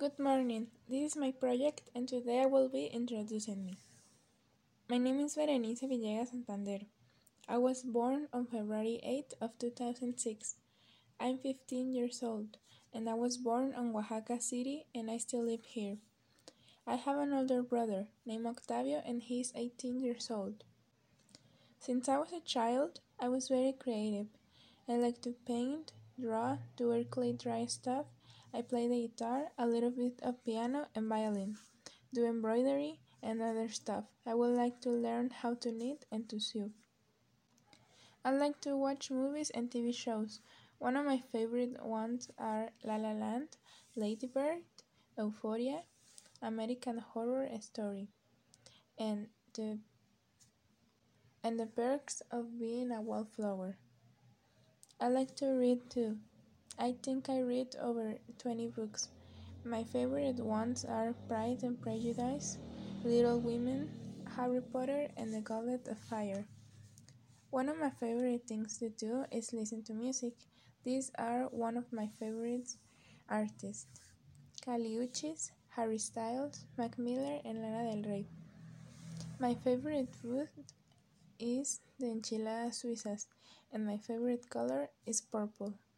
Good morning, this is my project and today I will be introducing me. My name is Berenice Villegas Santander. I was born on February 8 of 2006. I'm 15 years old and I was born on Oaxaca City and I still live here. I have an older brother named Octavio and he is 18 years old. Since I was a child, I was very creative. I like to paint, draw, do clay dry stuff, I play the guitar, a little bit of piano and violin, do embroidery and other stuff. I would like to learn how to knit and to sew. I like to watch movies and TV shows. One of my favorite ones are La La Land, Lady Bird, Euphoria, American Horror Story, and the and the perks of being a wallflower. I like to read too. I think I read over 20 books. My favorite ones are Pride and Prejudice, Little Women, Harry Potter, and The Goblet of Fire. One of my favorite things to do is listen to music. These are one of my favorite artists Kali Uchis, Harry Styles, Mac Miller, and Lana Del Rey. My favorite food is the enchiladas suizas, and my favorite color is purple.